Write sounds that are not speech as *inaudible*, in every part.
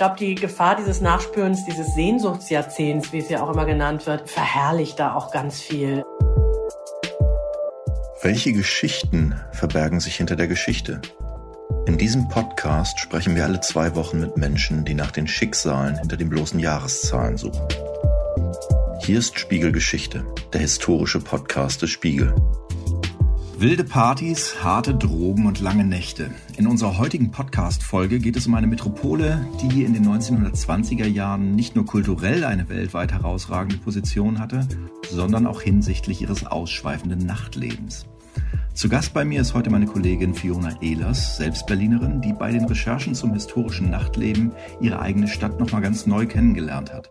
glaube, die Gefahr dieses Nachspürens, dieses Sehnsuchtsjahrzehnts, wie es ja auch immer genannt wird, verherrlicht da auch ganz viel. Welche Geschichten verbergen sich hinter der Geschichte? In diesem Podcast sprechen wir alle zwei Wochen mit Menschen, die nach den Schicksalen hinter den bloßen Jahreszahlen suchen. Hier ist Spiegelgeschichte, der historische Podcast des Spiegel. Wilde Partys, harte Drogen und lange Nächte. In unserer heutigen Podcast-Folge geht es um eine Metropole, die in den 1920er Jahren nicht nur kulturell eine weltweit herausragende Position hatte, sondern auch hinsichtlich ihres ausschweifenden Nachtlebens. Zu Gast bei mir ist heute meine Kollegin Fiona Ehlers, selbst Berlinerin, die bei den Recherchen zum historischen Nachtleben ihre eigene Stadt nochmal ganz neu kennengelernt hat.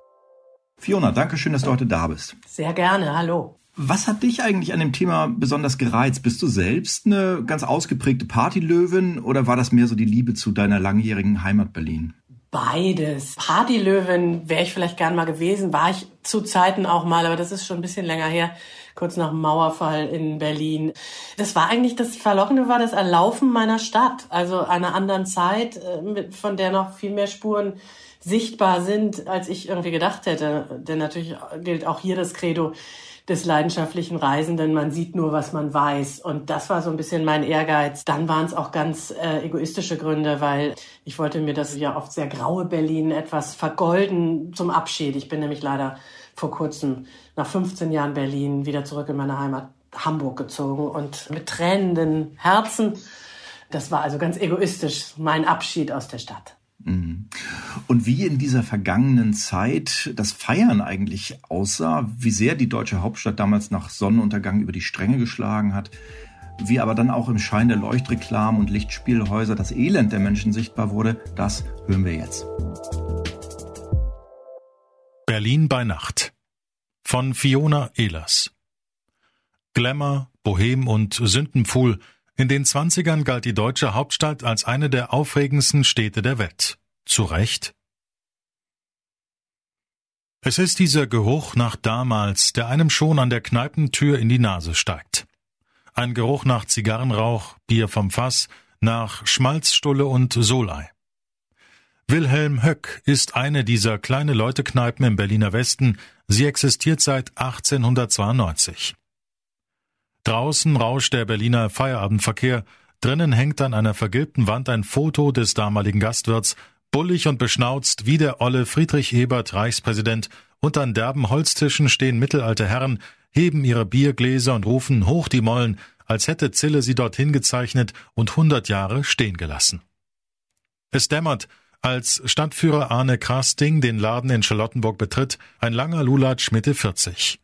Fiona, danke schön, dass du heute da bist. Sehr gerne, hallo. Was hat dich eigentlich an dem Thema besonders gereizt? Bist du selbst eine ganz ausgeprägte Partylöwin oder war das mehr so die Liebe zu deiner langjährigen Heimat Berlin? Beides. Partylöwin wäre ich vielleicht gern mal gewesen, war ich zu Zeiten auch mal, aber das ist schon ein bisschen länger her, kurz nach dem Mauerfall in Berlin. Das war eigentlich das Verlockende war das Erlaufen meiner Stadt, also einer anderen Zeit, äh, von der noch viel mehr Spuren sichtbar sind, als ich irgendwie gedacht hätte. Denn natürlich gilt auch hier das Credo, des leidenschaftlichen Reisenden. Man sieht nur, was man weiß. Und das war so ein bisschen mein Ehrgeiz. Dann waren es auch ganz äh, egoistische Gründe, weil ich wollte mir das ja oft sehr graue Berlin etwas vergolden zum Abschied. Ich bin nämlich leider vor kurzem nach 15 Jahren Berlin wieder zurück in meine Heimat Hamburg gezogen und mit tränenden Herzen. Das war also ganz egoistisch mein Abschied aus der Stadt. Mhm. Und wie in dieser vergangenen Zeit das Feiern eigentlich aussah, wie sehr die deutsche Hauptstadt damals nach Sonnenuntergang über die Stränge geschlagen hat, wie aber dann auch im Schein der Leuchtreklamen und Lichtspielhäuser das Elend der Menschen sichtbar wurde, das hören wir jetzt. Berlin bei Nacht von Fiona Ehlers Glamour, Bohem und Sündenpfuhl in den Zwanzigern galt die deutsche Hauptstadt als eine der aufregendsten Städte der Welt. Zu Recht? Es ist dieser Geruch nach damals, der einem schon an der Kneipentür in die Nase steigt. Ein Geruch nach Zigarrenrauch, Bier vom Fass, nach Schmalzstulle und Solei. Wilhelm Höck ist eine dieser kleine Leutekneipen im Berliner Westen. Sie existiert seit 1892. Draußen rauscht der Berliner Feierabendverkehr, drinnen hängt an einer vergilbten Wand ein Foto des damaligen Gastwirts, bullig und beschnauzt wie der olle Friedrich Ebert, Reichspräsident, und an derben Holztischen stehen mittelalte Herren, heben ihre Biergläser und rufen hoch die Mollen, als hätte Zille sie dorthin gezeichnet und hundert Jahre stehen gelassen. Es dämmert, als Stadtführer Arne Krasting den Laden in Charlottenburg betritt, ein langer Lulatsch Mitte 40.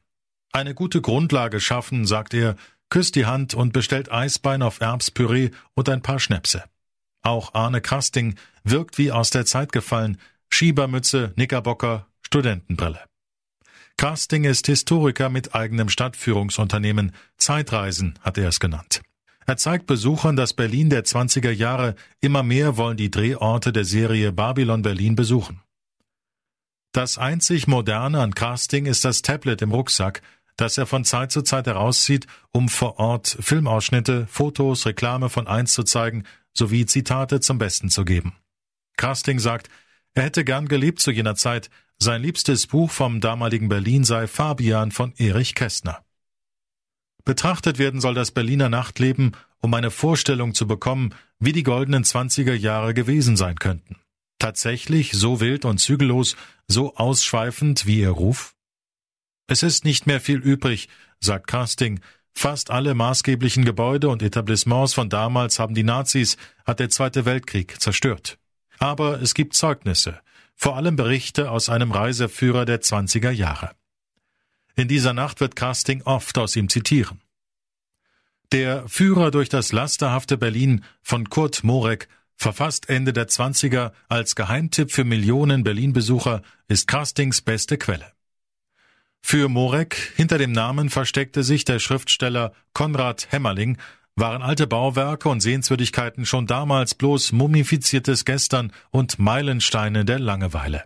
Eine gute Grundlage schaffen, sagt er, küsst die Hand und bestellt Eisbein auf Erbspüree und ein paar Schnäpse. Auch Arne Krasting wirkt wie aus der Zeit gefallen, Schiebermütze, Knickerbocker, Studentenbrille. Krasting ist Historiker mit eigenem Stadtführungsunternehmen, Zeitreisen hat er es genannt. Er zeigt Besuchern das Berlin der 20er Jahre, immer mehr wollen die Drehorte der Serie Babylon Berlin besuchen. Das einzig Moderne an Casting ist das Tablet im Rucksack, das er von Zeit zu Zeit herauszieht, um vor Ort Filmausschnitte, Fotos, Reklame von eins zu zeigen, sowie Zitate zum Besten zu geben. Casting sagt, er hätte gern gelebt zu jener Zeit, sein liebstes Buch vom damaligen Berlin sei Fabian von Erich Kästner. Betrachtet werden soll das Berliner Nachtleben, um eine Vorstellung zu bekommen, wie die goldenen Zwanziger Jahre gewesen sein könnten. Tatsächlich so wild und zügellos, so ausschweifend wie ihr Ruf? Es ist nicht mehr viel übrig, sagt Casting. Fast alle maßgeblichen Gebäude und Etablissements von damals haben die Nazis, hat der Zweite Weltkrieg zerstört. Aber es gibt Zeugnisse, vor allem Berichte aus einem Reiseführer der 20er Jahre. In dieser Nacht wird Casting oft aus ihm zitieren. Der Führer durch das lasterhafte Berlin von Kurt Morek, verfasst Ende der 20er als Geheimtipp für Millionen Berlin-Besucher, ist Castings beste Quelle. Für Morek, hinter dem Namen versteckte sich der Schriftsteller Konrad Hämmerling, waren alte Bauwerke und Sehenswürdigkeiten schon damals bloß mumifiziertes Gestern und Meilensteine der Langeweile.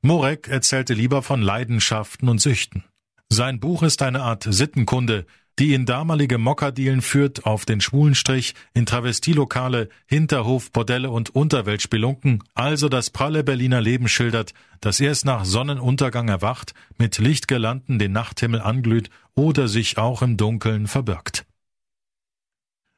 Morek erzählte lieber von Leidenschaften und Süchten. Sein Buch ist eine Art Sittenkunde, die in damalige Mokkadielen führt auf den Schwulenstrich, in Travestielokale, Hinterhof, Bordelle und Unterweltspelunken, also das pralle Berliner Leben schildert, das erst nach Sonnenuntergang erwacht, mit Lichtgelanden den Nachthimmel anglüht oder sich auch im Dunkeln verbirgt.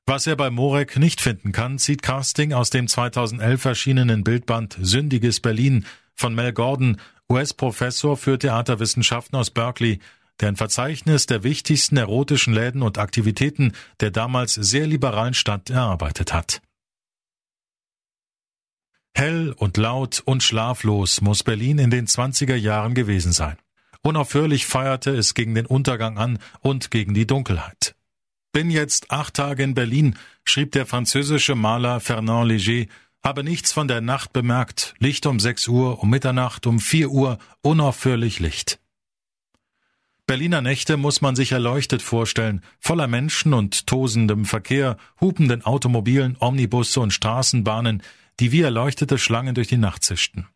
Was er bei Morek nicht finden kann, zieht Casting aus dem 2011 erschienenen Bildband Sündiges Berlin von Mel Gordon, US-Professor für Theaterwissenschaften aus Berkeley, der ein Verzeichnis der wichtigsten erotischen Läden und Aktivitäten der damals sehr liberalen Stadt erarbeitet hat. Hell und laut und schlaflos muss Berlin in den 20er Jahren gewesen sein. Unaufhörlich feierte es gegen den Untergang an und gegen die Dunkelheit. Bin jetzt acht Tage in Berlin, schrieb der französische Maler Fernand Léger, habe nichts von der Nacht bemerkt, Licht um sechs Uhr, um Mitternacht, um vier Uhr, unaufhörlich Licht. Berliner Nächte muss man sich erleuchtet vorstellen, voller Menschen und tosendem Verkehr, hupenden Automobilen, Omnibusse und Straßenbahnen, die wie erleuchtete Schlangen durch die Nacht zischten.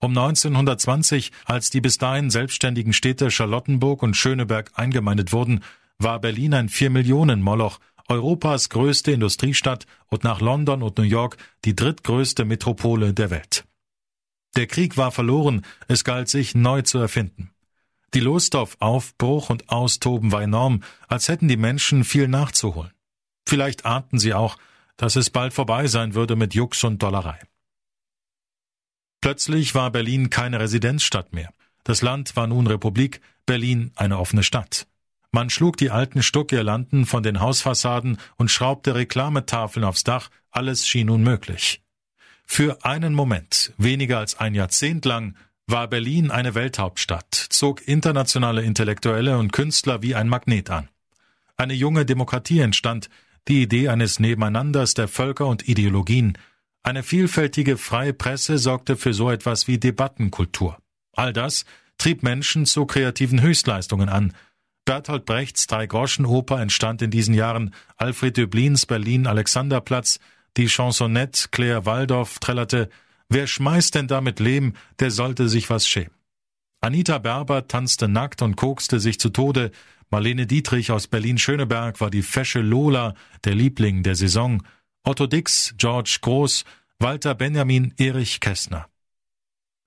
Um 1920, als die bis dahin selbstständigen Städte Charlottenburg und Schöneberg eingemeindet wurden, war Berlin ein Vier-Millionen-Moloch, Europas größte Industriestadt und nach London und New York die drittgrößte Metropole der Welt. Der Krieg war verloren, es galt sich neu zu erfinden. Die Lust auf Aufbruch und Austoben war enorm, als hätten die Menschen viel nachzuholen. Vielleicht ahnten sie auch, dass es bald vorbei sein würde mit Jux und Dollerei. Plötzlich war Berlin keine Residenzstadt mehr. Das Land war nun Republik, Berlin eine offene Stadt. Man schlug die alten Stuckirlanden von den Hausfassaden und schraubte Reklametafeln aufs Dach, alles schien unmöglich. Für einen Moment, weniger als ein Jahrzehnt lang, war Berlin eine Welthauptstadt, zog internationale Intellektuelle und Künstler wie ein Magnet an. Eine junge Demokratie entstand, die Idee eines Nebeneinanders der Völker und Ideologien. Eine vielfältige freie Presse sorgte für so etwas wie Debattenkultur. All das trieb Menschen zu kreativen Höchstleistungen an. Bertolt Brechts Drei-Groschen-Oper entstand in diesen Jahren, Alfred Döblins Berlin-Alexanderplatz, die Chansonette Claire Waldorf trällerte, Wer schmeißt denn damit Lehm, der sollte sich was schämen. Anita Berber tanzte nackt und kokste sich zu Tode. Marlene Dietrich aus Berlin-Schöneberg war die fesche Lola, der Liebling der Saison. Otto Dix, George Groß, Walter Benjamin, Erich Kästner.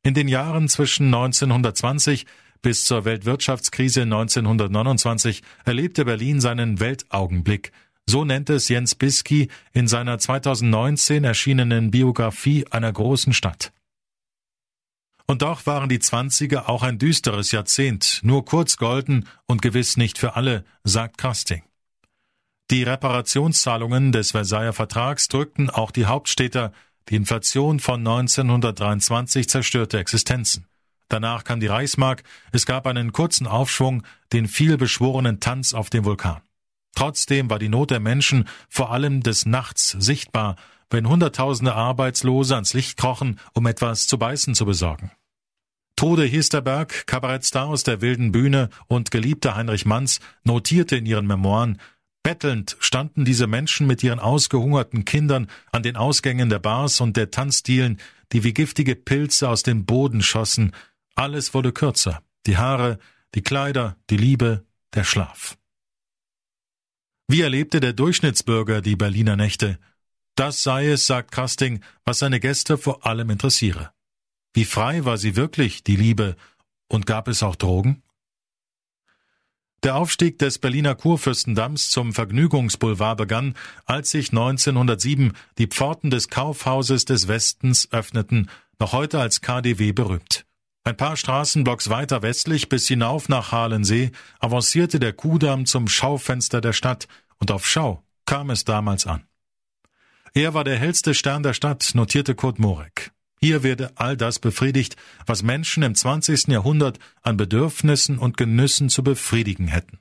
In den Jahren zwischen 1920 bis zur Weltwirtschaftskrise 1929 erlebte Berlin seinen Weltaugenblick – so nennt es Jens Bisky in seiner 2019 erschienenen Biografie einer großen Stadt. Und doch waren die Zwanziger auch ein düsteres Jahrzehnt, nur kurz golden und gewiss nicht für alle, sagt Casting. Die Reparationszahlungen des Versailler Vertrags drückten auch die Hauptstädter, die Inflation von 1923 zerstörte Existenzen. Danach kam die Reichsmark, es gab einen kurzen Aufschwung, den vielbeschworenen Tanz auf dem Vulkan. Trotzdem war die Not der Menschen vor allem des Nachts sichtbar, wenn Hunderttausende Arbeitslose ans Licht krochen, um etwas zu beißen zu besorgen. Tode Hiesterberg, Kabarettstar aus der wilden Bühne und geliebter Heinrich Manns, notierte in ihren Memoiren, Bettelnd standen diese Menschen mit ihren ausgehungerten Kindern an den Ausgängen der Bars und der Tanzdielen, die wie giftige Pilze aus dem Boden schossen. Alles wurde kürzer. Die Haare, die Kleider, die Liebe, der Schlaf. Wie erlebte der Durchschnittsbürger die Berliner Nächte? Das sei es, sagt Kasting, was seine Gäste vor allem interessiere. Wie frei war sie wirklich, die Liebe, und gab es auch Drogen? Der Aufstieg des Berliner Kurfürstendamms zum Vergnügungsboulevard begann, als sich 1907 die Pforten des Kaufhauses des Westens öffneten, noch heute als KDW berühmt. Ein paar Straßenblocks weiter westlich bis hinauf nach Halensee avancierte der Kudamm zum Schaufenster der Stadt, und auf Schau kam es damals an. Er war der hellste Stern der Stadt, notierte Kurt Morek. Hier werde all das befriedigt, was Menschen im 20. Jahrhundert an Bedürfnissen und Genüssen zu befriedigen hätten.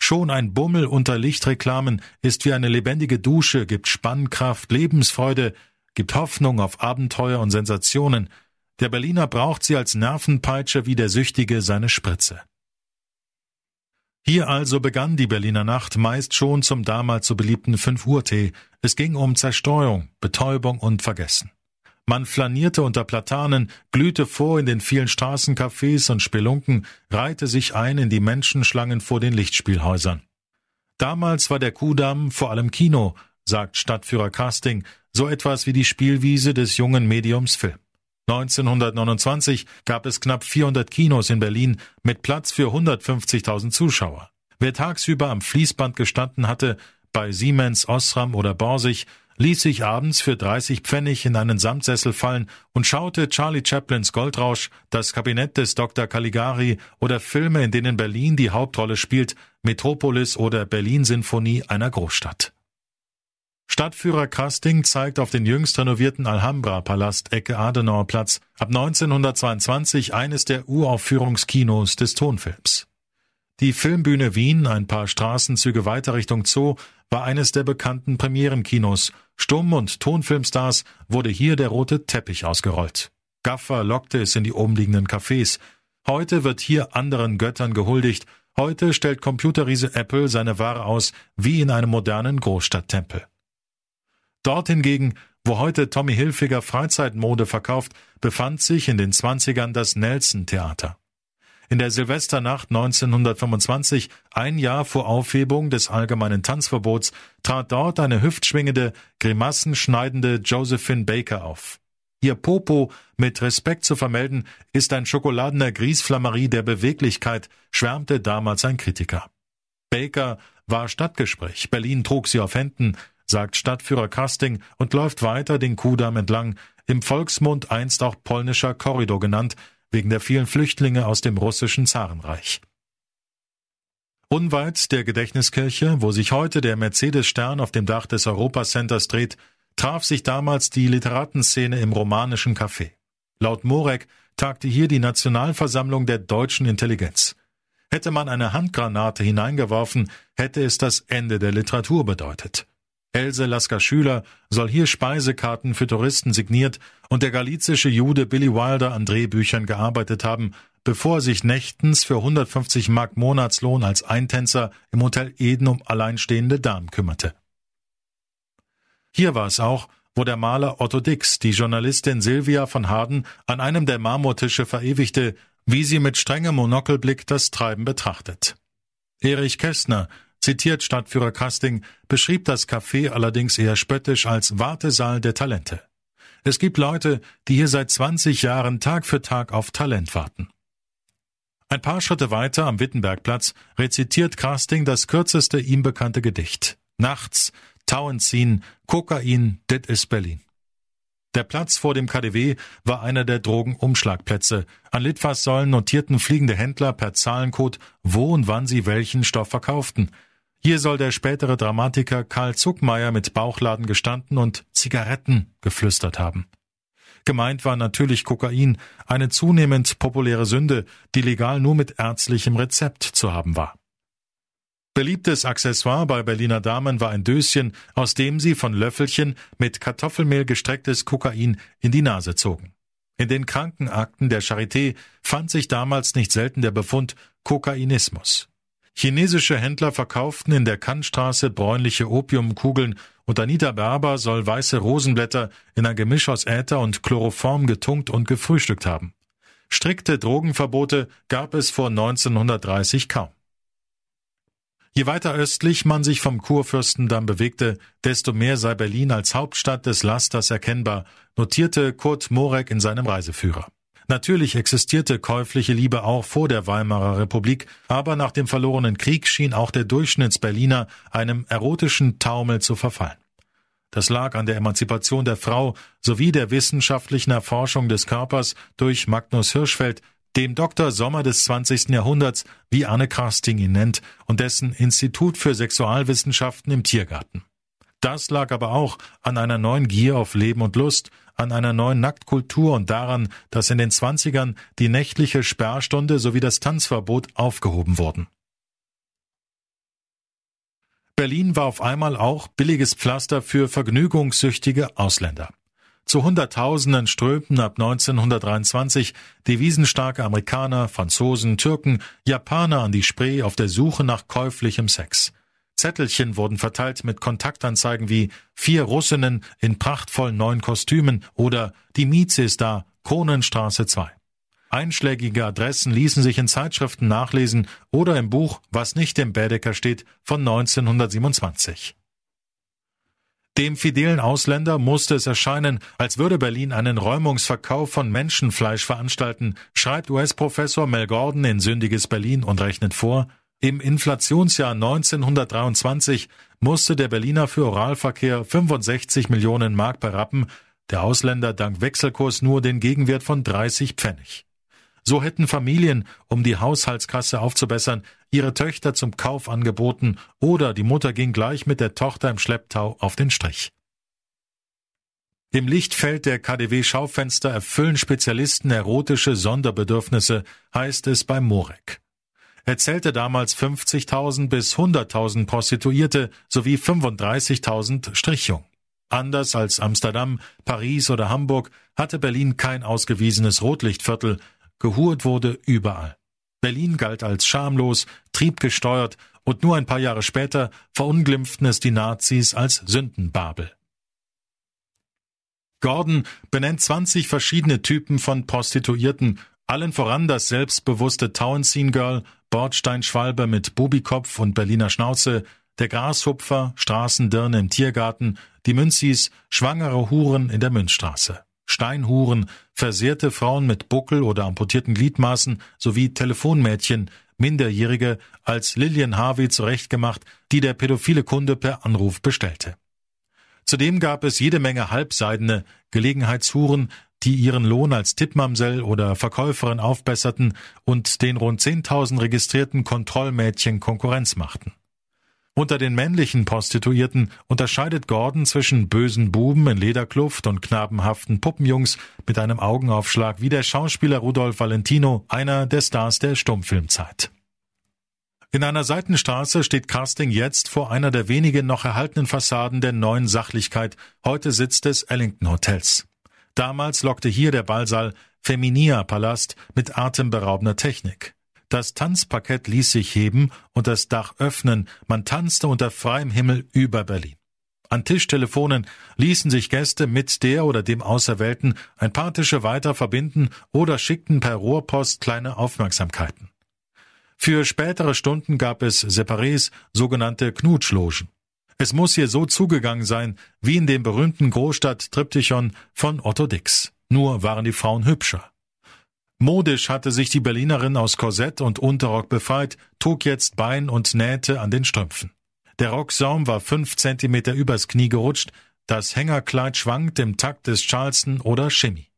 Schon ein Bummel unter Lichtreklamen ist wie eine lebendige Dusche, gibt Spannkraft, Lebensfreude, gibt Hoffnung auf Abenteuer und Sensationen, der Berliner braucht sie als Nervenpeitsche wie der Süchtige seine Spritze. Hier also begann die Berliner Nacht meist schon zum damals so beliebten Fünf-Uhr-Tee. Es ging um Zerstreuung, Betäubung und Vergessen. Man flanierte unter Platanen, glühte vor in den vielen Straßencafés und Spelunken, reihte sich ein in die Menschenschlangen vor den Lichtspielhäusern. Damals war der Kudamm vor allem Kino, sagt Stadtführer Casting, so etwas wie die Spielwiese des jungen Mediums Film. 1929 gab es knapp 400 Kinos in Berlin mit Platz für 150.000 Zuschauer. Wer tagsüber am Fließband gestanden hatte, bei Siemens, Osram oder Borsig, ließ sich abends für 30 Pfennig in einen Samtsessel fallen und schaute Charlie Chaplins Goldrausch, das Kabinett des Dr. Caligari oder Filme, in denen Berlin die Hauptrolle spielt, Metropolis oder Berlin-Sinfonie einer Großstadt. Stadtführer Casting zeigt auf den jüngst renovierten Alhambra-Palast Ecke Adenauerplatz ab 1922 eines der Uraufführungskinos des Tonfilms. Die Filmbühne Wien, ein paar Straßenzüge weiter Richtung Zoo, war eines der bekannten Premierenkinos. Stumm- und Tonfilmstars wurde hier der rote Teppich ausgerollt. Gaffer lockte es in die umliegenden Cafés. Heute wird hier anderen Göttern gehuldigt. Heute stellt Computerriese Apple seine Ware aus wie in einem modernen Großstadttempel. Dort hingegen, wo heute Tommy Hilfiger Freizeitmode verkauft, befand sich in den Zwanzigern das Nelson Theater. In der Silvesternacht 1925, ein Jahr vor Aufhebung des allgemeinen Tanzverbots, trat dort eine hüftschwingende, grimassenschneidende Josephine Baker auf. Ihr Popo mit Respekt zu vermelden, ist ein schokoladener Griesflammerie der Beweglichkeit, schwärmte damals ein Kritiker. Baker war Stadtgespräch, Berlin trug sie auf Händen, sagt Stadtführer Casting und läuft weiter den Kudamm entlang, im Volksmund einst auch polnischer Korridor genannt, wegen der vielen Flüchtlinge aus dem russischen Zarenreich. Unweit der Gedächtniskirche, wo sich heute der Mercedes-Stern auf dem Dach des Europacenters dreht, traf sich damals die Literatenszene im romanischen Café. Laut Morek tagte hier die Nationalversammlung der deutschen Intelligenz. Hätte man eine Handgranate hineingeworfen, hätte es das Ende der Literatur bedeutet. Else Lasker Schüler soll hier Speisekarten für Touristen signiert und der galizische Jude Billy Wilder an Drehbüchern gearbeitet haben, bevor er sich nächtens für 150 Mark Monatslohn als Eintänzer im Hotel Eden um alleinstehende Damen kümmerte. Hier war es auch, wo der Maler Otto Dix die Journalistin Silvia von Harden an einem der Marmortische verewigte, wie sie mit strengem Monokelblick das Treiben betrachtet. Erich Kästner zitiert Stadtführer Casting, beschrieb das Café allerdings eher spöttisch als Wartesaal der Talente. Es gibt Leute, die hier seit 20 Jahren Tag für Tag auf Talent warten. Ein paar Schritte weiter am Wittenbergplatz rezitiert Casting das kürzeste ihm bekannte Gedicht. Nachts, Tauenziehen, Kokain, dit is Berlin. Der Platz vor dem KDW war einer der Drogenumschlagplätze. An Litfaßsäulen notierten fliegende Händler per Zahlencode, wo und wann sie welchen Stoff verkauften. Hier soll der spätere Dramatiker Karl Zuckmeier mit Bauchladen gestanden und Zigaretten geflüstert haben. Gemeint war natürlich Kokain, eine zunehmend populäre Sünde, die legal nur mit ärztlichem Rezept zu haben war. Beliebtes Accessoire bei Berliner Damen war ein Döschen, aus dem sie von Löffelchen mit Kartoffelmehl gestrecktes Kokain in die Nase zogen. In den Krankenakten der Charité fand sich damals nicht selten der Befund Kokainismus. Chinesische Händler verkauften in der Kannstraße bräunliche Opiumkugeln und Anita Berber soll weiße Rosenblätter in ein Gemisch aus Äther und Chloroform getunkt und gefrühstückt haben. Strikte Drogenverbote gab es vor 1930 kaum. Je weiter östlich man sich vom Kurfürstendamm bewegte, desto mehr sei Berlin als Hauptstadt des Lasters erkennbar, notierte Kurt Morek in seinem Reiseführer. Natürlich existierte käufliche Liebe auch vor der Weimarer Republik, aber nach dem verlorenen Krieg schien auch der Durchschnittsberliner einem erotischen Taumel zu verfallen. Das lag an der Emanzipation der Frau sowie der wissenschaftlichen Erforschung des Körpers durch Magnus Hirschfeld, dem Dr. Sommer des 20. Jahrhunderts, wie Anne Casting ihn nennt, und dessen Institut für Sexualwissenschaften im Tiergarten. Das lag aber auch an einer neuen Gier auf Leben und Lust, an einer neuen Nacktkultur und daran, dass in den Zwanzigern die nächtliche Sperrstunde sowie das Tanzverbot aufgehoben wurden. Berlin war auf einmal auch billiges Pflaster für vergnügungssüchtige Ausländer. Zu Hunderttausenden strömten ab 1923 devisenstarke Amerikaner, Franzosen, Türken, Japaner an die Spree auf der Suche nach käuflichem Sex. Zettelchen wurden verteilt mit Kontaktanzeigen wie vier Russinnen in prachtvollen neuen Kostümen oder die Mieze ist da, Kronenstraße 2. Einschlägige Adressen ließen sich in Zeitschriften nachlesen oder im Buch Was nicht im Bädecker steht von 1927. Dem fidelen Ausländer musste es erscheinen, als würde Berlin einen Räumungsverkauf von Menschenfleisch veranstalten, schreibt US-Professor Mel Gordon in Sündiges Berlin und rechnet vor, im Inflationsjahr 1923 musste der Berliner für Oralverkehr 65 Millionen Mark berappen, der Ausländer dank Wechselkurs nur den Gegenwert von 30 Pfennig. So hätten Familien, um die Haushaltskasse aufzubessern, ihre Töchter zum Kauf angeboten oder die Mutter ging gleich mit der Tochter im Schlepptau auf den Strich. Im Lichtfeld der KDW-Schaufenster erfüllen Spezialisten erotische Sonderbedürfnisse, heißt es bei Morek. Er zählte damals 50.000 bis 100.000 Prostituierte sowie 35.000 Strichjungen. Anders als Amsterdam, Paris oder Hamburg hatte Berlin kein ausgewiesenes Rotlichtviertel, Gehurt wurde überall. Berlin galt als schamlos, triebgesteuert und nur ein paar Jahre später verunglimpften es die Nazis als Sündenbabel. Gordon benennt 20 verschiedene Typen von Prostituierten, allen voran das selbstbewusste Tauentzien Girl, Bordsteinschwalbe mit Bubikopf und Berliner Schnauze, der Grashupfer, Straßendirne im Tiergarten, die Münzis, schwangere Huren in der Münzstraße. Steinhuren, versehrte Frauen mit Buckel oder amputierten Gliedmaßen sowie Telefonmädchen, Minderjährige, als Lillian Harvey zurechtgemacht, die der pädophile Kunde per Anruf bestellte. Zudem gab es jede Menge halbseidene Gelegenheitshuren, die ihren Lohn als Tippmamsell oder Verkäuferin aufbesserten und den rund 10.000 registrierten Kontrollmädchen Konkurrenz machten. Unter den männlichen Prostituierten unterscheidet Gordon zwischen bösen Buben in Lederkluft und knabenhaften Puppenjungs mit einem Augenaufschlag wie der Schauspieler Rudolf Valentino, einer der Stars der Stummfilmzeit. In einer Seitenstraße steht Casting jetzt vor einer der wenigen noch erhaltenen Fassaden der neuen Sachlichkeit, heute Sitz des Ellington Hotels. Damals lockte hier der Ballsaal Feminia Palast mit atemberaubender Technik. Das Tanzparkett ließ sich heben und das Dach öffnen, man tanzte unter freiem Himmel über Berlin. An Tischtelefonen ließen sich Gäste mit der oder dem Auserwählten ein paar Tische weiter verbinden oder schickten per Rohrpost kleine Aufmerksamkeiten. Für spätere Stunden gab es Separés, sogenannte Knutschlogen. Es muss hier so zugegangen sein, wie in dem berühmten Großstadt-Triptychon von Otto Dix. Nur waren die Frauen hübscher. Modisch hatte sich die Berlinerin aus Korsett und Unterrock befreit, trug jetzt Bein und Nähte an den Strümpfen. Der Rocksaum war fünf Zentimeter übers Knie gerutscht, das Hängerkleid schwankt im Takt des Charleston oder Shimmy.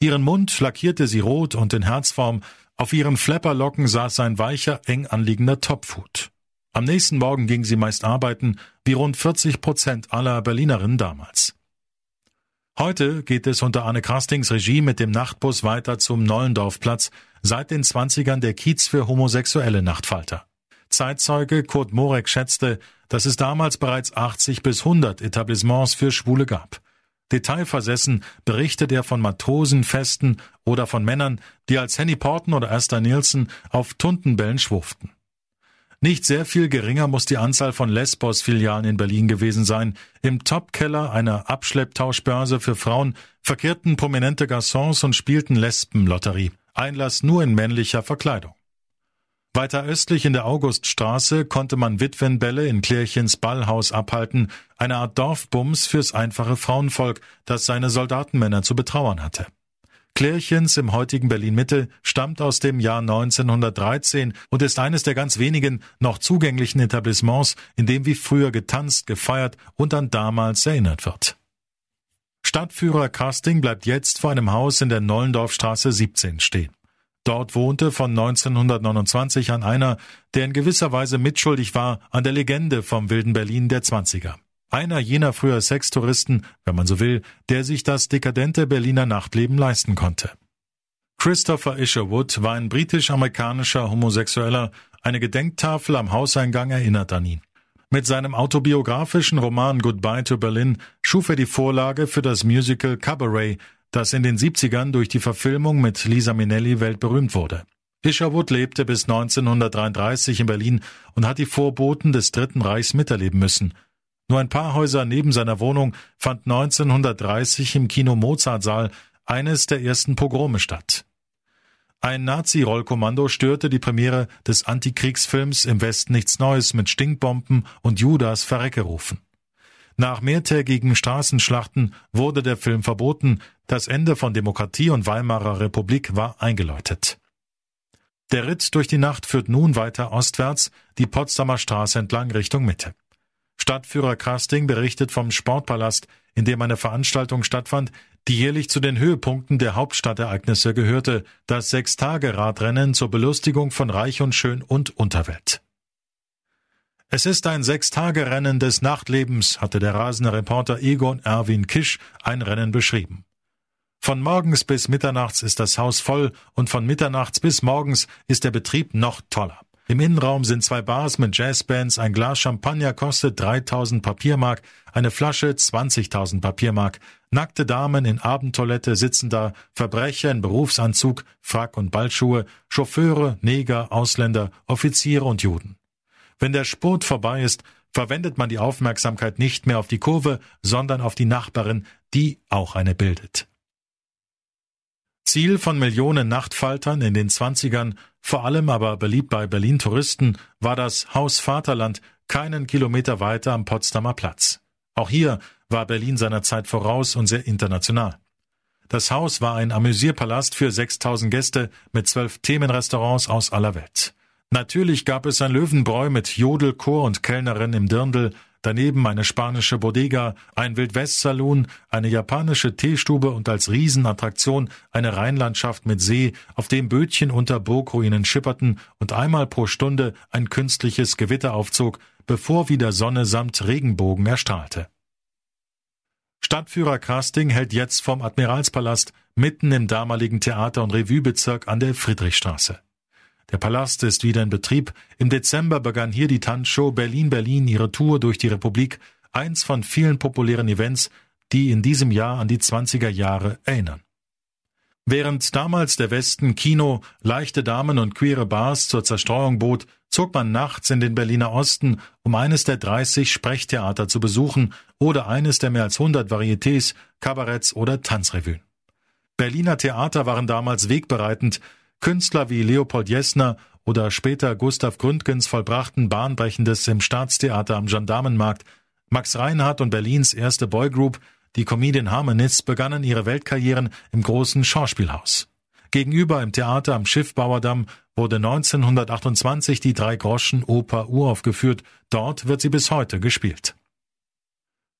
Ihren Mund lackierte sie rot und in Herzform, auf ihren Flapperlocken saß ein weicher, eng anliegender Topfhut. Am nächsten Morgen ging sie meist arbeiten, wie rund 40 Prozent aller Berlinerinnen damals. Heute geht es unter Anne Castings Regie mit dem Nachtbus weiter zum Nollendorfplatz, seit den Zwanzigern der Kiez für homosexuelle Nachtfalter. Zeitzeuge Kurt Morek schätzte, dass es damals bereits 80 bis 100 Etablissements für Schwule gab. Detailversessen berichtet er von Matrosenfesten oder von Männern, die als Henny Porten oder Esther Nielsen auf Tuntenbällen schwurften. Nicht sehr viel geringer muss die Anzahl von Lesbos-Filialen in Berlin gewesen sein. Im Topkeller einer Abschlepptauschbörse für Frauen verkehrten prominente Garçons und spielten Lesbenlotterie. Einlass nur in männlicher Verkleidung. Weiter östlich in der Auguststraße konnte man Witwenbälle in Klärchens Ballhaus abhalten, eine Art Dorfbums fürs einfache Frauenvolk, das seine Soldatenmänner zu betrauern hatte. Klärchens im heutigen Berlin-Mitte stammt aus dem Jahr 1913 und ist eines der ganz wenigen noch zugänglichen Etablissements, in dem wie früher getanzt, gefeiert und an damals erinnert wird. Stadtführer Casting bleibt jetzt vor einem Haus in der Nollendorfstraße 17 stehen. Dort wohnte von 1929 an einer, der in gewisser Weise mitschuldig war an der Legende vom wilden Berlin der Zwanziger. Einer jener früher Sextouristen, wenn man so will, der sich das dekadente Berliner Nachtleben leisten konnte. Christopher Isherwood war ein britisch-amerikanischer Homosexueller, eine Gedenktafel am Hauseingang erinnert an ihn. Mit seinem autobiografischen Roman Goodbye to Berlin schuf er die Vorlage für das Musical Cabaret, das in den 70ern durch die Verfilmung mit Lisa Minnelli weltberühmt wurde. Isherwood lebte bis 1933 in Berlin und hat die Vorboten des Dritten Reichs miterleben müssen. Nur ein paar Häuser neben seiner Wohnung fand 1930 im Kino Mozartsaal eines der ersten Pogrome statt. Ein Nazi-Rollkommando störte die Premiere des Antikriegsfilms Im Westen nichts Neues mit Stinkbomben und Judas Verreckerufen. Nach mehrtägigen Straßenschlachten wurde der Film verboten, das Ende von Demokratie und Weimarer Republik war eingeläutet. Der Ritt durch die Nacht führt nun weiter ostwärts, die Potsdamer Straße entlang Richtung Mitte. Stadtführer Krasting berichtet vom Sportpalast, in dem eine Veranstaltung stattfand, die jährlich zu den Höhepunkten der Hauptstadtereignisse gehörte, das Sechstage-Radrennen zur Belustigung von Reich und Schön und Unterwelt. Es ist ein Sechstagerennen des Nachtlebens, hatte der rasende Reporter Egon Erwin Kisch ein Rennen beschrieben. Von morgens bis mitternachts ist das Haus voll und von mitternachts bis morgens ist der Betrieb noch toller. Im Innenraum sind zwei Bars mit Jazzbands, ein Glas Champagner kostet 3000 Papiermark, eine Flasche 20.000 Papiermark, nackte Damen in Abendtoilette sitzen da, Verbrecher in Berufsanzug, Frack und Ballschuhe, Chauffeure, Neger, Ausländer, Offiziere und Juden. Wenn der Spurt vorbei ist, verwendet man die Aufmerksamkeit nicht mehr auf die Kurve, sondern auf die Nachbarin, die auch eine bildet. Ziel von Millionen Nachtfaltern in den Zwanzigern, vor allem aber beliebt bei Berlin-Touristen, war das Haus Vaterland keinen Kilometer weiter am Potsdamer Platz. Auch hier war Berlin seiner Zeit voraus und sehr international. Das Haus war ein Amüsierpalast für 6000 Gäste mit zwölf Themenrestaurants aus aller Welt. Natürlich gab es ein Löwenbräu mit Jodelchor und Kellnerin im Dirndl, daneben eine spanische Bodega, ein Wildwest-Saloon, eine japanische Teestube und als Riesenattraktion eine Rheinlandschaft mit See, auf dem Bötchen unter Burgruinen schipperten und einmal pro Stunde ein künstliches Gewitter aufzog, bevor wieder Sonne samt Regenbogen erstrahlte. Stadtführer Casting hält jetzt vom Admiralspalast mitten im damaligen Theater- und Revuebezirk an der Friedrichstraße. Der Palast ist wieder in Betrieb. Im Dezember begann hier die Tanzshow Berlin Berlin ihre Tour durch die Republik, eins von vielen populären Events, die in diesem Jahr an die 20er Jahre erinnern. Während damals der Westen Kino, leichte Damen und queere Bars zur Zerstreuung bot, zog man nachts in den Berliner Osten, um eines der 30 Sprechtheater zu besuchen oder eines der mehr als 100 Varietés, Kabaretts oder Tanzrevuen. Berliner Theater waren damals wegbereitend, Künstler wie Leopold Jessner oder später Gustav Gründgens vollbrachten Bahnbrechendes im Staatstheater am Gendarmenmarkt. Max Reinhardt und Berlins erste Boygroup, die Comedian Harmonists, begannen ihre Weltkarrieren im großen Schauspielhaus. Gegenüber im Theater am Schiffbauerdamm wurde 1928 die Drei-Groschen-Oper uraufgeführt. Dort wird sie bis heute gespielt.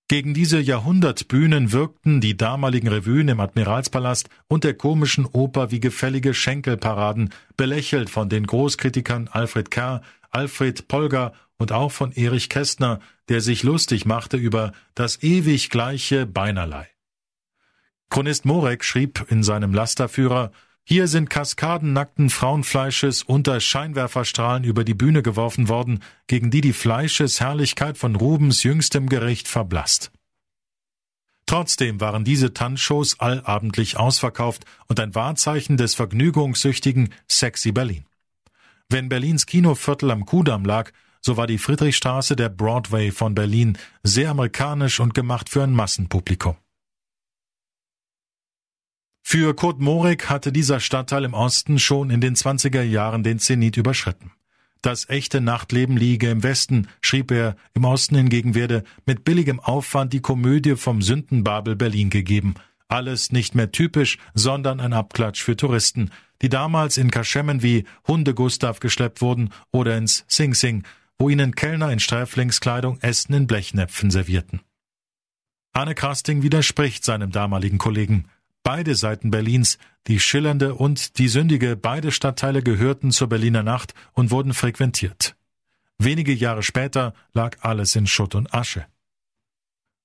Gegen diese Jahrhundertbühnen wirkten die damaligen Revuen im Admiralspalast und der komischen Oper wie gefällige Schenkelparaden, belächelt von den Großkritikern Alfred Kerr, Alfred Polger und auch von Erich Kästner, der sich lustig machte über das ewig gleiche Beinerlei. Chronist Morek schrieb in seinem Lasterführer hier sind Kaskaden nackten Frauenfleisches unter Scheinwerferstrahlen über die Bühne geworfen worden, gegen die die Fleischesherrlichkeit von Rubens jüngstem Gericht verblasst. Trotzdem waren diese Tanzshows allabendlich ausverkauft und ein Wahrzeichen des vergnügungssüchtigen Sexy Berlin. Wenn Berlins Kinoviertel am Kudamm lag, so war die Friedrichstraße der Broadway von Berlin, sehr amerikanisch und gemacht für ein Massenpublikum. Für Kurt Morik hatte dieser Stadtteil im Osten schon in den 20er Jahren den Zenit überschritten. Das echte Nachtleben liege im Westen, schrieb er, im Osten hingegen werde mit billigem Aufwand die Komödie vom Sündenbabel Berlin gegeben. Alles nicht mehr typisch, sondern ein Abklatsch für Touristen, die damals in Kaschemmen wie Hunde Gustav geschleppt wurden oder ins Sing Sing, wo ihnen Kellner in Sträflingskleidung Essen in Blechnäpfen servierten. Anne Krasting widerspricht seinem damaligen Kollegen. Beide Seiten Berlins, die schillernde und die sündige, beide Stadtteile gehörten zur Berliner Nacht und wurden frequentiert. Wenige Jahre später lag alles in Schutt und Asche.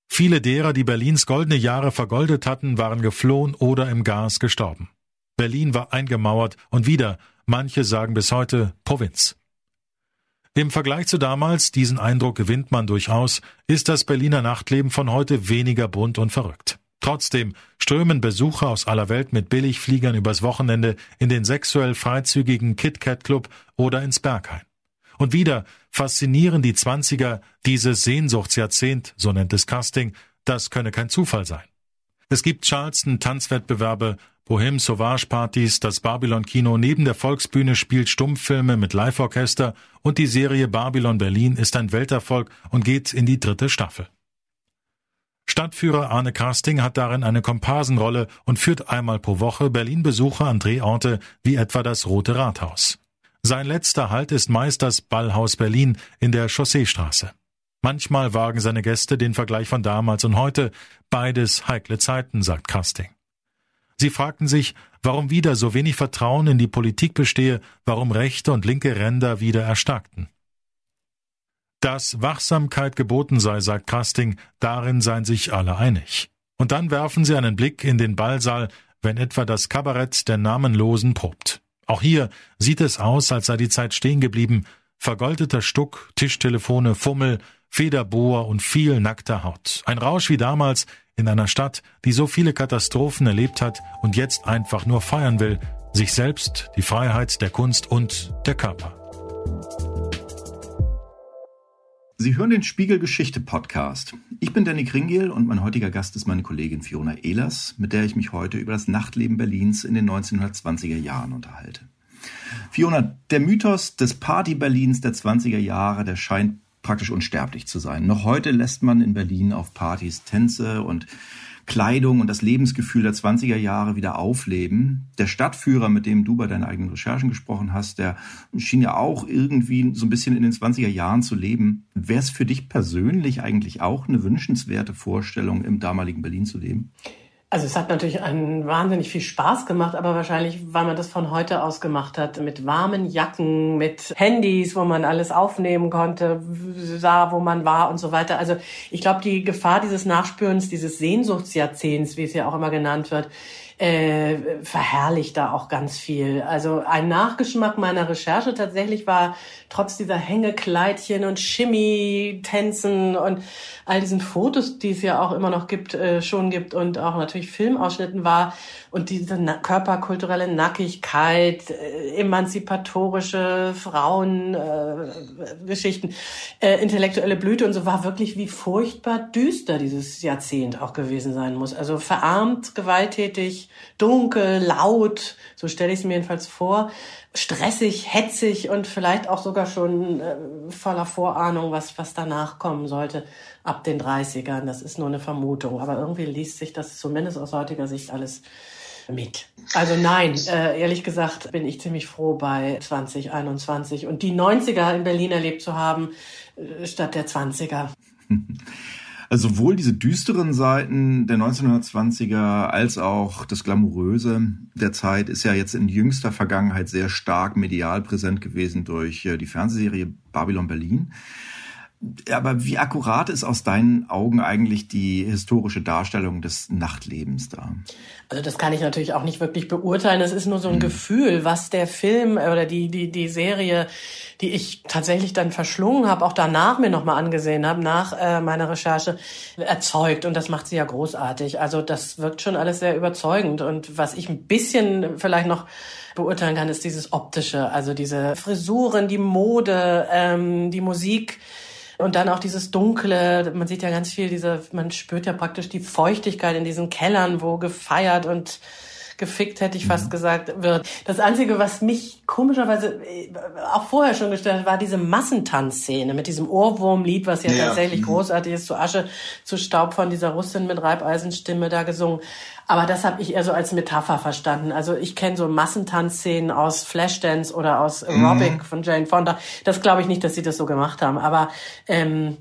Viele derer, die Berlins goldene Jahre vergoldet hatten, waren geflohen oder im Gas gestorben. Berlin war eingemauert und wieder, manche sagen bis heute, Provinz. Im Vergleich zu damals, diesen Eindruck gewinnt man durchaus, ist das Berliner Nachtleben von heute weniger bunt und verrückt. Trotzdem strömen Besucher aus aller Welt mit Billigfliegern übers Wochenende in den sexuell freizügigen KitKat Club oder ins Berghain. Und wieder faszinieren die Zwanziger dieses Sehnsuchtsjahrzehnt, so nennt es Casting, das könne kein Zufall sein. Es gibt Charleston Tanzwettbewerbe, Bohem Sauvage Partys, das Babylon Kino neben der Volksbühne spielt Stummfilme mit Live-Orchester und die Serie Babylon Berlin ist ein Welterfolg und geht in die dritte Staffel. Stadtführer Arne Casting hat darin eine Komparsenrolle und führt einmal pro Woche Berlin-Besucher an Drehorte wie etwa das Rote Rathaus. Sein letzter Halt ist meist das Ballhaus Berlin in der Chausseestraße. Manchmal wagen seine Gäste den Vergleich von damals und heute, beides heikle Zeiten, sagt Casting. Sie fragten sich, warum wieder so wenig Vertrauen in die Politik bestehe, warum rechte und linke Ränder wieder erstarkten. Dass Wachsamkeit geboten sei, sagt Casting, darin seien sich alle einig. Und dann werfen sie einen Blick in den Ballsaal, wenn etwa das Kabarett der Namenlosen probt. Auch hier sieht es aus, als sei die Zeit stehen geblieben. Vergoldeter Stuck, Tischtelefone, Fummel, Federbohr und viel nackter Haut. Ein Rausch wie damals, in einer Stadt, die so viele Katastrophen erlebt hat und jetzt einfach nur feiern will, sich selbst, die Freiheit der Kunst und der Körper. Sie hören den Spiegel Geschichte Podcast. Ich bin Danny Kringiel und mein heutiger Gast ist meine Kollegin Fiona Ehlers, mit der ich mich heute über das Nachtleben Berlins in den 1920er Jahren unterhalte. Fiona, der Mythos des Party Berlins der 20er Jahre, der scheint praktisch unsterblich zu sein. Noch heute lässt man in Berlin auf Partys Tänze und Kleidung und das Lebensgefühl der 20er Jahre wieder aufleben. Der Stadtführer, mit dem du bei deinen eigenen Recherchen gesprochen hast, der schien ja auch irgendwie so ein bisschen in den 20er Jahren zu leben. Wäre es für dich persönlich eigentlich auch eine wünschenswerte Vorstellung, im damaligen Berlin zu leben? Also es hat natürlich einen wahnsinnig viel Spaß gemacht, aber wahrscheinlich, weil man das von heute aus gemacht hat, mit warmen Jacken, mit Handys, wo man alles aufnehmen konnte, sah, wo man war und so weiter. Also ich glaube, die Gefahr dieses Nachspürens, dieses Sehnsuchtsjahrzehnts, wie es ja auch immer genannt wird, äh, verherrlicht da auch ganz viel. Also ein Nachgeschmack meiner Recherche tatsächlich war trotz dieser Hängekleidchen und Shimmy-Tänzen und all diesen Fotos, die es ja auch immer noch gibt, äh, schon gibt und auch natürlich Filmausschnitten war und diese na körperkulturelle Nackigkeit, äh, emanzipatorische Frauengeschichten, äh, äh, intellektuelle Blüte und so war wirklich wie furchtbar düster dieses Jahrzehnt auch gewesen sein muss. Also verarmt, gewalttätig, dunkel, laut, so stelle ich es mir jedenfalls vor, stressig, hetzig und vielleicht auch sogar schon äh, voller Vorahnung, was, was danach kommen sollte ab den 30ern. Das ist nur eine Vermutung, aber irgendwie liest sich das zumindest aus heutiger Sicht alles mit. Also nein, äh, ehrlich gesagt bin ich ziemlich froh bei 2021 und die 90er in Berlin erlebt zu haben äh, statt der 20er. *laughs* Also sowohl diese düsteren Seiten der 1920er als auch das Glamouröse der Zeit ist ja jetzt in jüngster Vergangenheit sehr stark medial präsent gewesen durch äh, die Fernsehserie Babylon Berlin. Aber wie akkurat ist aus deinen Augen eigentlich die historische Darstellung des Nachtlebens da? Also das kann ich natürlich auch nicht wirklich beurteilen. Es ist nur so ein hm. Gefühl, was der Film oder die die die Serie, die ich tatsächlich dann verschlungen habe, auch danach mir nochmal angesehen habe nach äh, meiner Recherche erzeugt. Und das macht sie ja großartig. Also das wirkt schon alles sehr überzeugend. Und was ich ein bisschen vielleicht noch beurteilen kann, ist dieses optische, also diese Frisuren, die Mode, ähm, die Musik und dann auch dieses Dunkle, man sieht ja ganz viel, diese, man spürt ja praktisch die Feuchtigkeit in diesen Kellern, wo gefeiert und gefickt, hätte ich fast mhm. gesagt, wird. Das Einzige, was mich komischerweise äh, auch vorher schon gestört hat, war diese Massentanzszene mit diesem Ohrwurmlied, was ja, ja. tatsächlich mhm. großartig ist, zu Asche, zu Staub von dieser Russin mit Reibeisenstimme da gesungen. Aber das habe ich eher so als Metapher verstanden. Also ich kenne so Massentanzszenen aus Flashdance oder aus Aerobic mhm. von Jane Fonda. Das glaube ich nicht, dass sie das so gemacht haben. Aber ähm,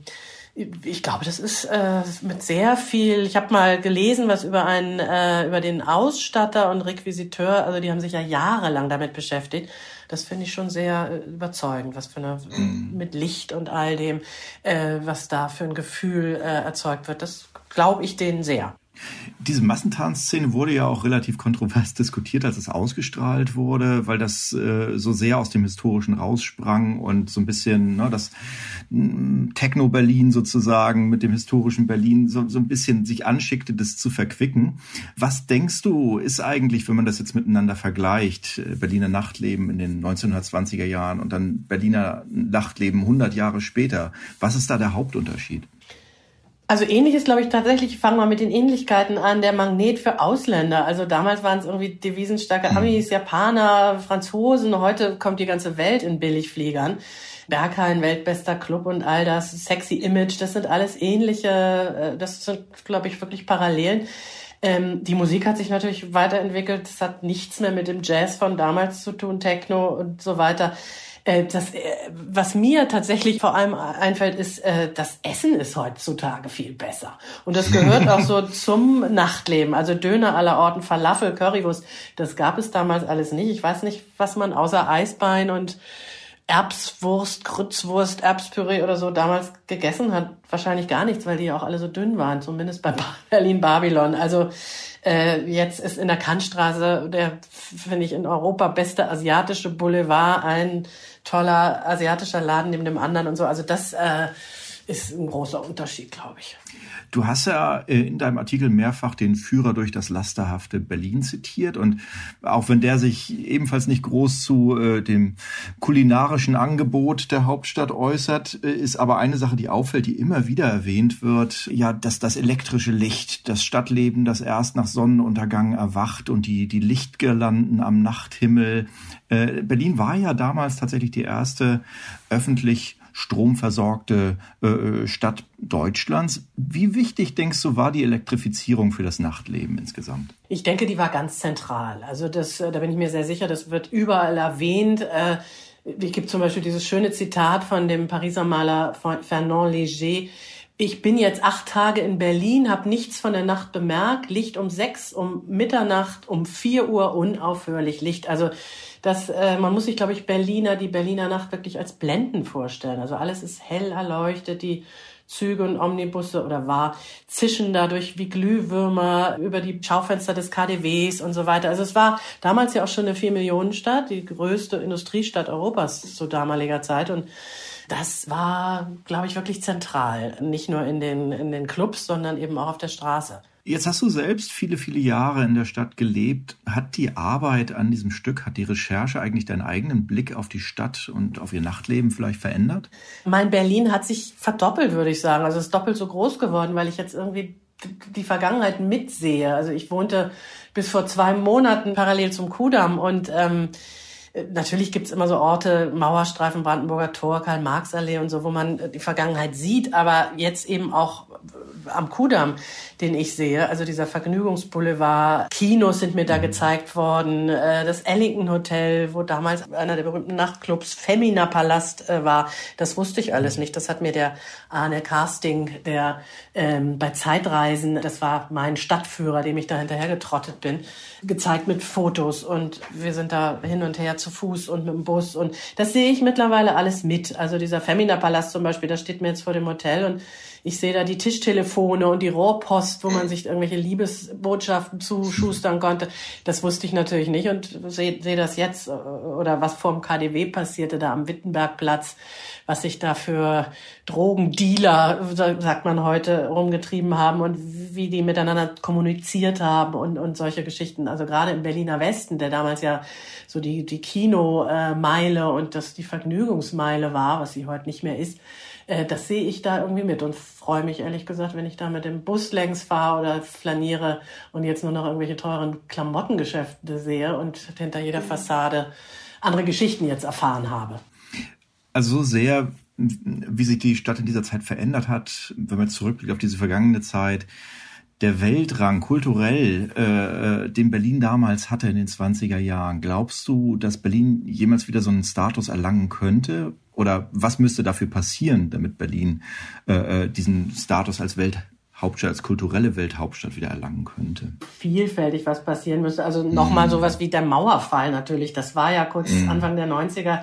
ich glaube, das ist äh, mit sehr viel. Ich habe mal gelesen, was über einen, äh, über den Ausstatter und Requisiteur. Also die haben sich ja jahrelang damit beschäftigt. Das finde ich schon sehr äh, überzeugend, was für eine mhm. mit Licht und all dem, äh, was da für ein Gefühl äh, erzeugt wird. Das glaube ich denen sehr. Diese Massentanzszene wurde ja auch relativ kontrovers diskutiert, als es ausgestrahlt wurde, weil das äh, so sehr aus dem Historischen raussprang und so ein bisschen ne, das mm, Techno-Berlin sozusagen mit dem historischen Berlin so, so ein bisschen sich anschickte, das zu verquicken. Was denkst du, ist eigentlich, wenn man das jetzt miteinander vergleicht, äh, Berliner Nachtleben in den 1920er Jahren und dann Berliner Nachtleben 100 Jahre später, was ist da der Hauptunterschied? Also ähnlich ist, glaube ich, tatsächlich, fangen wir mit den Ähnlichkeiten an, der Magnet für Ausländer. Also damals waren es irgendwie devisenstarke mhm. Amis, Japaner, Franzosen. Heute kommt die ganze Welt in Billigfliegern. Berghain, weltbester Club und all das, sexy Image, das sind alles ähnliche, äh, das sind, glaube ich, wirklich Parallelen. Ähm, die Musik hat sich natürlich weiterentwickelt. Das hat nichts mehr mit dem Jazz von damals zu tun, Techno und so weiter. Äh, das, äh, was mir tatsächlich vor allem einfällt, ist, äh, das Essen ist heutzutage viel besser. Und das gehört auch so *laughs* zum Nachtleben. Also Döner aller Orten, Falafel, Currywurst, das gab es damals alles nicht. Ich weiß nicht, was man außer Eisbein und Erbswurst, Grützwurst, Erbspüree oder so damals gegessen hat. Wahrscheinlich gar nichts, weil die ja auch alle so dünn waren, zumindest bei *laughs* Berlin Babylon. Also äh, jetzt ist in der Kantstraße der, finde ich, in Europa beste asiatische Boulevard ein toller asiatischer Laden neben dem anderen und so. Also das äh, ist ein großer Unterschied, glaube ich. Du hast ja äh, in deinem Artikel mehrfach den Führer durch das lasterhafte Berlin zitiert und auch wenn der sich ebenfalls nicht groß zu äh, dem kulinarischen Angebot der Hauptstadt äußert, äh, ist aber eine Sache, die auffällt, die immer wieder erwähnt wird, ja, dass das elektrische Licht, das Stadtleben, das erst nach Sonnenuntergang erwacht und die, die Lichtgirlanden am Nachthimmel. Äh, Berlin war ja damals tatsächlich die erste öffentlich stromversorgte äh, äh, Stadt Deutschlands. Wie wichtig, denkst du, war die Elektrifizierung für das Nachtleben insgesamt? Ich denke, die war ganz zentral. Also das, äh, da bin ich mir sehr sicher, das wird überall erwähnt. Äh, ich gibt zum Beispiel dieses schöne Zitat von dem Pariser Maler Fernand Léger. Ich bin jetzt acht Tage in Berlin, habe nichts von der Nacht bemerkt. Licht um sechs, um Mitternacht, um vier Uhr unaufhörlich Licht. Also dass äh, man muss sich, glaube ich, Berliner, die Berliner Nacht wirklich als Blenden vorstellen. Also alles ist hell erleuchtet, die Züge und Omnibusse oder war zischen dadurch wie Glühwürmer über die Schaufenster des KDWs und so weiter. Also es war damals ja auch schon eine Vier-Millionen-Stadt, die größte Industriestadt Europas zu damaliger Zeit und das war, glaube ich, wirklich zentral. Nicht nur in den, in den Clubs, sondern eben auch auf der Straße. Jetzt hast du selbst viele, viele Jahre in der Stadt gelebt. Hat die Arbeit an diesem Stück, hat die Recherche eigentlich deinen eigenen Blick auf die Stadt und auf ihr Nachtleben vielleicht verändert? Mein Berlin hat sich verdoppelt, würde ich sagen. Also es ist doppelt so groß geworden, weil ich jetzt irgendwie die Vergangenheit mitsehe. Also ich wohnte bis vor zwei Monaten parallel zum Kudamm und ähm, Natürlich gibt's immer so Orte, Mauerstreifen, Brandenburger Tor, Karl-Marx-Allee und so, wo man die Vergangenheit sieht, aber jetzt eben auch am Kudamm, den ich sehe. Also dieser Vergnügungsboulevard. Kinos sind mir da mhm. gezeigt worden. Äh, das Ellington Hotel, wo damals einer der berühmten Nachtclubs Femina Palast äh, war. Das wusste ich alles mhm. nicht. Das hat mir der Arne Casting, der ähm, bei Zeitreisen, das war mein Stadtführer, dem ich da hinterher getrottet bin, gezeigt mit Fotos. Und wir sind da hin und her zu Fuß und mit dem Bus. Und das sehe ich mittlerweile alles mit. Also dieser Femina Palast zum Beispiel, das steht mir jetzt vor dem Hotel und ich sehe da die Tischtelefone und die Rohrpost, wo man sich irgendwelche Liebesbotschaften zuschustern konnte. Das wusste ich natürlich nicht und sehe seh das jetzt oder was vor dem KDW passierte da am Wittenbergplatz, was sich da für Drogendealer, sagt man heute, rumgetrieben haben und wie die miteinander kommuniziert haben und, und solche Geschichten. Also gerade im Berliner Westen, der damals ja so die, die Kinomeile und das die Vergnügungsmeile war, was sie heute nicht mehr ist, äh, das sehe ich da irgendwie mit und freue mich ehrlich gesagt, wenn ich da mit dem Bus längs fahre oder flaniere und jetzt nur noch irgendwelche teuren Klamottengeschäfte sehe und hinter jeder Fassade andere Geschichten jetzt erfahren habe. Also so sehr, wie sich die Stadt in dieser Zeit verändert hat, wenn man zurückblickt auf diese vergangene Zeit, der Weltrang kulturell, äh, äh den Berlin damals hatte in den 20er Jahren, glaubst du, dass Berlin jemals wieder so einen Status erlangen könnte? Oder was müsste dafür passieren, damit Berlin äh, äh, diesen Status als Welthauptstadt, als kulturelle Welthauptstadt wieder erlangen könnte? Vielfältig, was passieren müsste. Also nochmal mm. sowas wie der Mauerfall natürlich. Das war ja kurz mm. Anfang der 90er.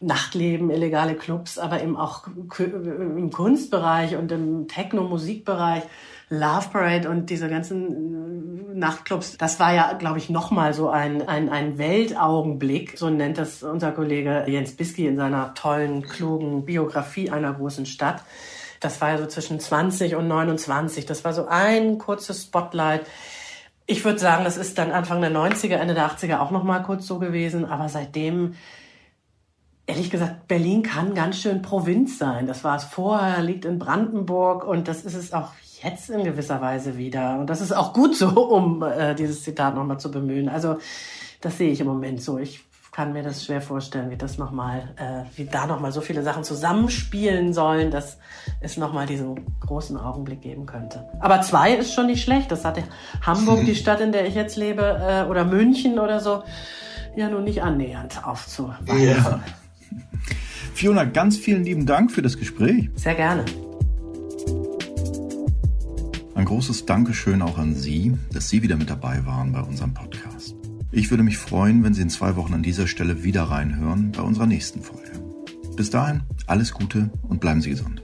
Nachtleben, illegale Clubs, aber eben auch im Kunstbereich und im Techno-Musikbereich. Love Parade und diese ganzen äh, Nachtclubs, das war ja, glaube ich, nochmal so ein, ein, ein Weltaugenblick, so nennt das unser Kollege Jens Bisky in seiner tollen, klugen Biografie einer großen Stadt. Das war ja so zwischen 20 und 29. Das war so ein kurzes Spotlight. Ich würde sagen, das ist dann Anfang der 90er, Ende der 80er auch nochmal kurz so gewesen, aber seitdem Ehrlich gesagt, Berlin kann ganz schön Provinz sein. Das war es vorher, liegt in Brandenburg und das ist es auch jetzt in gewisser Weise wieder. Und das ist auch gut so, um äh, dieses Zitat nochmal zu bemühen. Also das sehe ich im Moment so. Ich kann mir das schwer vorstellen, wie das nochmal, äh, wie da nochmal so viele Sachen zusammenspielen sollen, dass es nochmal diesen großen Augenblick geben könnte. Aber zwei ist schon nicht schlecht. Das hatte Hamburg, die *laughs* Stadt, in der ich jetzt lebe, äh, oder München oder so, ja nun nicht annähernd aufzuweisen. Ja. Fiona, ganz vielen lieben Dank für das Gespräch. Sehr gerne. Ein großes Dankeschön auch an Sie, dass Sie wieder mit dabei waren bei unserem Podcast. Ich würde mich freuen, wenn Sie in zwei Wochen an dieser Stelle wieder reinhören bei unserer nächsten Folge. Bis dahin, alles Gute und bleiben Sie gesund.